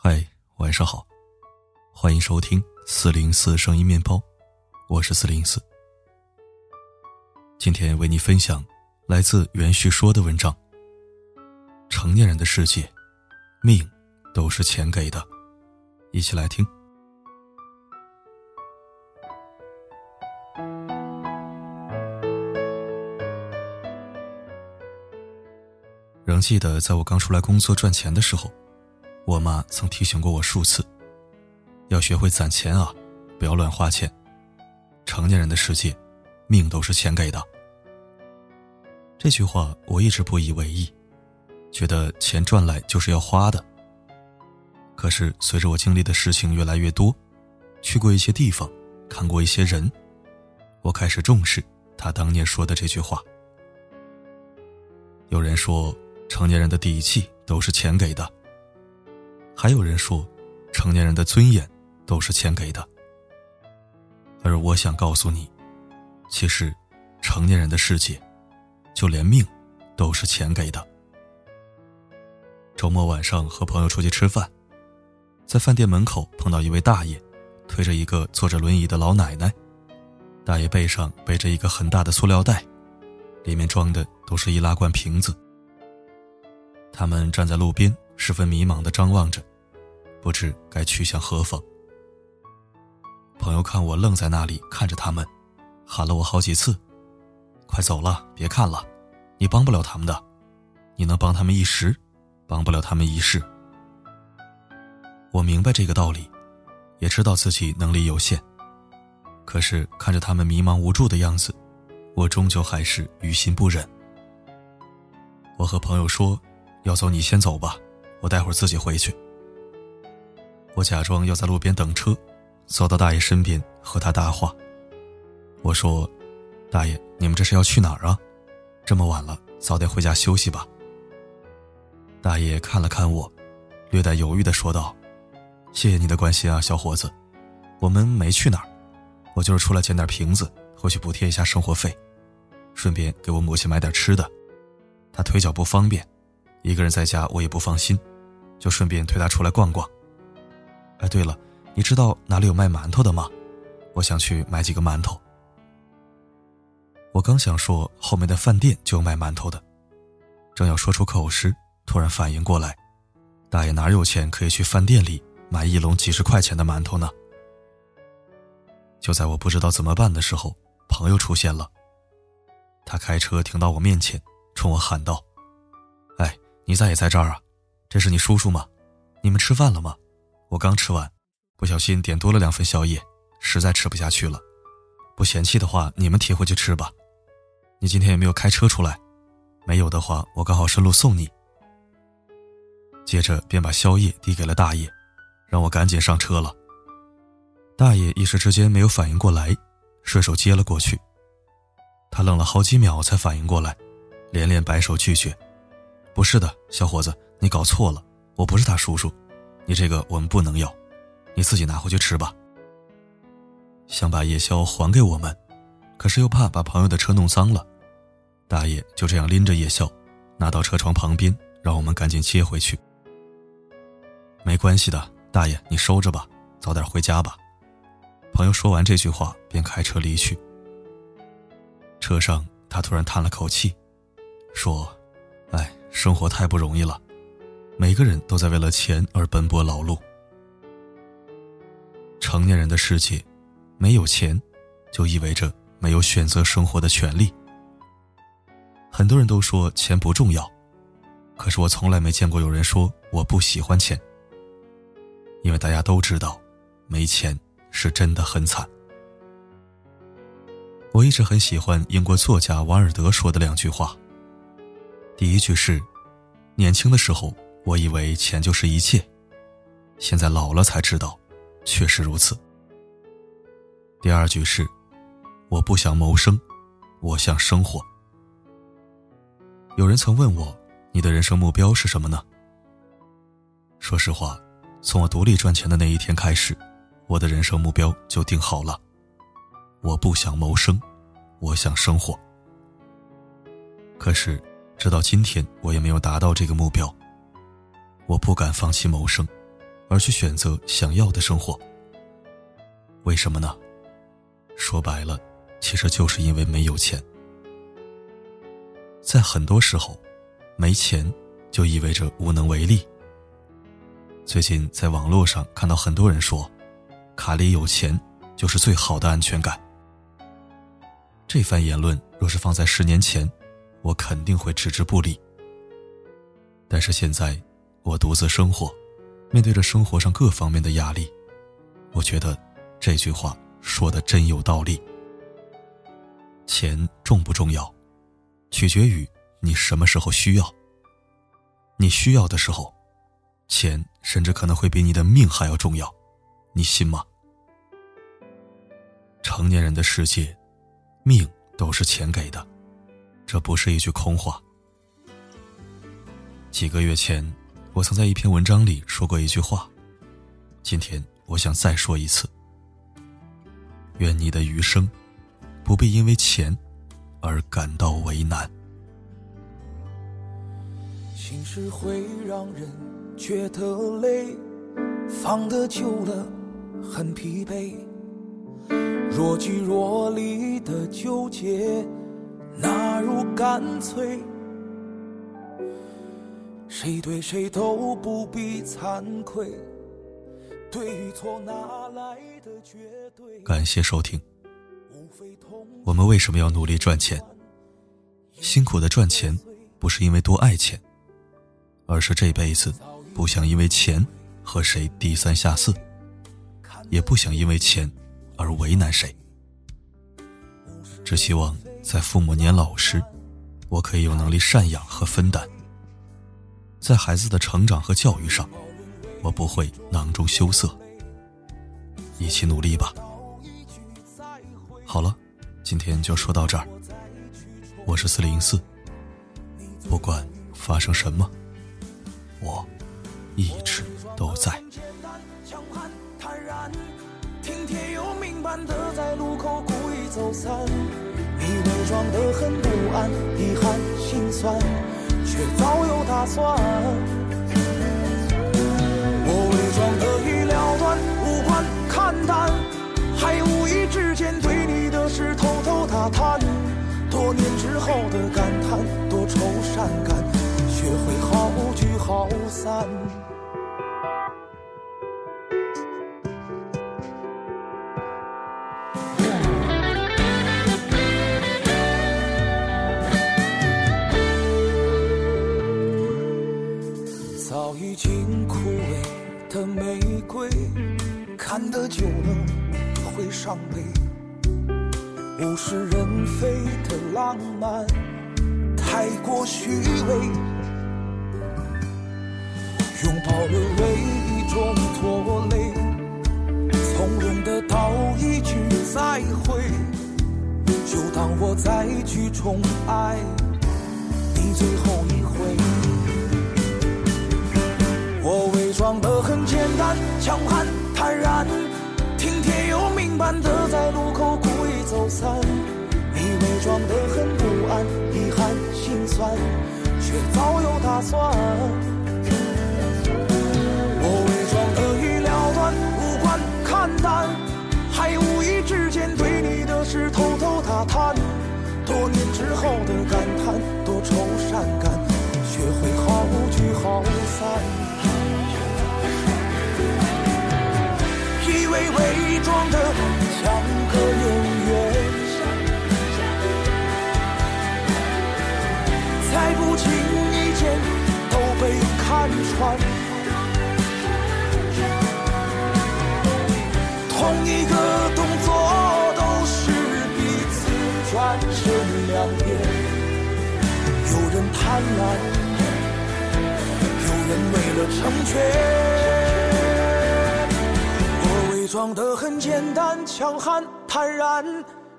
嗨，晚上好，欢迎收听四零四声音面包，我是四零四。今天为你分享来自袁旭说的文章。成年人的世界，命都是钱给的，一起来听。仍记得在我刚出来工作赚钱的时候。我妈曾提醒过我数次，要学会攒钱啊，不要乱花钱。成年人的世界，命都是钱给的。这句话我一直不以为意，觉得钱赚来就是要花的。可是随着我经历的事情越来越多，去过一些地方，看过一些人，我开始重视他当年说的这句话。有人说，成年人的底气都是钱给的。还有人说，成年人的尊严都是钱给的。而我想告诉你，其实，成年人的世界，就连命，都是钱给的。周末晚上和朋友出去吃饭，在饭店门口碰到一位大爷，推着一个坐着轮椅的老奶奶，大爷背上背着一个很大的塑料袋，里面装的都是易拉罐瓶子。他们站在路边。十分迷茫的张望着，不知该去向何方。朋友看我愣在那里看着他们，喊了我好几次：“快走了，别看了，你帮不了他们的，你能帮他们一时，帮不了他们一世。”我明白这个道理，也知道自己能力有限，可是看着他们迷茫无助的样子，我终究还是于心不忍。我和朋友说：“要走，你先走吧。”我待会儿自己回去。我假装要在路边等车，走到大爷身边和他搭话。我说：“大爷，你们这是要去哪儿啊？这么晚了，早点回家休息吧。”大爷看了看我，略带犹豫的说道：“谢谢你的关心啊，小伙子。我们没去哪儿，我就是出来捡点瓶子，回去补贴一下生活费，顺便给我母亲买点吃的。她腿脚不方便。”一个人在家，我也不放心，就顺便推他出来逛逛。哎，对了，你知道哪里有卖馒头的吗？我想去买几个馒头。我刚想说后面的饭店就有卖馒头的，正要说出口时，突然反应过来，大爷哪有钱可以去饭店里买一笼几十块钱的馒头呢？就在我不知道怎么办的时候，朋友出现了。他开车停到我面前，冲我喊道。哎你咋也在这儿啊？这是你叔叔吗？你们吃饭了吗？我刚吃完，不小心点多了两份宵夜，实在吃不下去了。不嫌弃的话，你们提回去吃吧。你今天有没有开车出来？没有的话，我刚好顺路送你。接着便把宵夜递给了大爷，让我赶紧上车了。大爷一时之间没有反应过来，顺手接了过去。他愣了好几秒才反应过来，连连摆手拒绝。不是的，小伙子，你搞错了，我不是他叔叔，你这个我们不能要，你自己拿回去吃吧。想把夜宵还给我们，可是又怕把朋友的车弄脏了，大爷就这样拎着夜宵，拿到车窗旁边，让我们赶紧接回去。没关系的，大爷你收着吧，早点回家吧。朋友说完这句话，便开车离去。车上，他突然叹了口气，说。哎生活太不容易了，每个人都在为了钱而奔波劳碌。成年人的世界，没有钱，就意味着没有选择生活的权利。很多人都说钱不重要，可是我从来没见过有人说我不喜欢钱。因为大家都知道，没钱是真的很惨。我一直很喜欢英国作家王尔德说的两句话。第一句是：“年轻的时候，我以为钱就是一切，现在老了才知道，确实如此。”第二句是：“我不想谋生，我想生活。”有人曾问我：“你的人生目标是什么呢？”说实话，从我独立赚钱的那一天开始，我的人生目标就定好了：我不想谋生，我想生活。可是。直到今天，我也没有达到这个目标。我不敢放弃谋生，而去选择想要的生活。为什么呢？说白了，其实就是因为没有钱。在很多时候，没钱就意味着无能为力。最近在网络上看到很多人说，卡里有钱就是最好的安全感。这番言论若是放在十年前，我肯定会置之不理。但是现在，我独自生活，面对着生活上各方面的压力，我觉得这句话说的真有道理。钱重不重要，取决于你什么时候需要。你需要的时候，钱甚至可能会比你的命还要重要，你信吗？成年人的世界，命都是钱给的，这不是一句空话。几个月前，我曾在一篇文章里说过一句话，今天我想再说一次。愿你的余生，不必因为钱而感到为难。心事会让人觉得累，放得久了很疲惫，若即若离的纠结，哪如干脆？谁对谁都不必惭愧，对与错哪来的绝对？感谢收听。我们为什么要努力赚钱？辛苦的赚钱，不是因为多爱钱，而是这辈子不想因为钱和谁低三下四，也不想因为钱而为难谁。只希望在父母年老时，我可以有能力赡养和分担。在孩子的成长和教育上，我不会囊中羞涩。一起努力吧。好了，今天就说到这儿。我是四零四，不管发生什么，我一直都在。走散，你伪装的很不安，遗憾心酸。却早有打算，我伪装的已了断，无关看淡，还无意之间对你的事偷偷打探，多年之后的感叹，多愁善感，学会好聚好散。早已经枯萎的玫瑰看得久了会伤悲，物是人非的浪漫太过虚伪，拥抱沦为一种拖累，从容的道一句再会，就当我再去宠爱你最后一回。装的很简单，强悍。坦然，听天由命般的在路口故意走散，你伪装得很不安，遗憾心酸，却早有打算。我伪装得已了断，无关看淡，还无意之间对你的事偷偷打探，多年之后的感叹，多愁善感，学会好聚好散。装的像个演员，才不经意间都被看穿。同一个动作都是彼此转身两边，有人贪婪，有人为了成全。装得很简单，强悍坦然，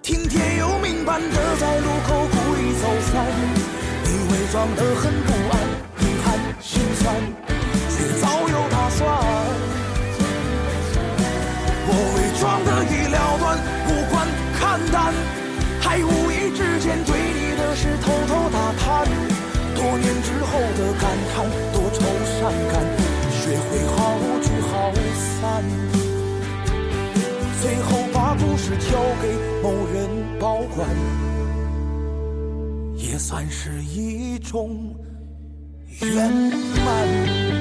听天由命般的在路口故意走散。你伪装得很不安，遗憾心酸，却早有打算。最后把故事交给某人保管，也算是一种圆满。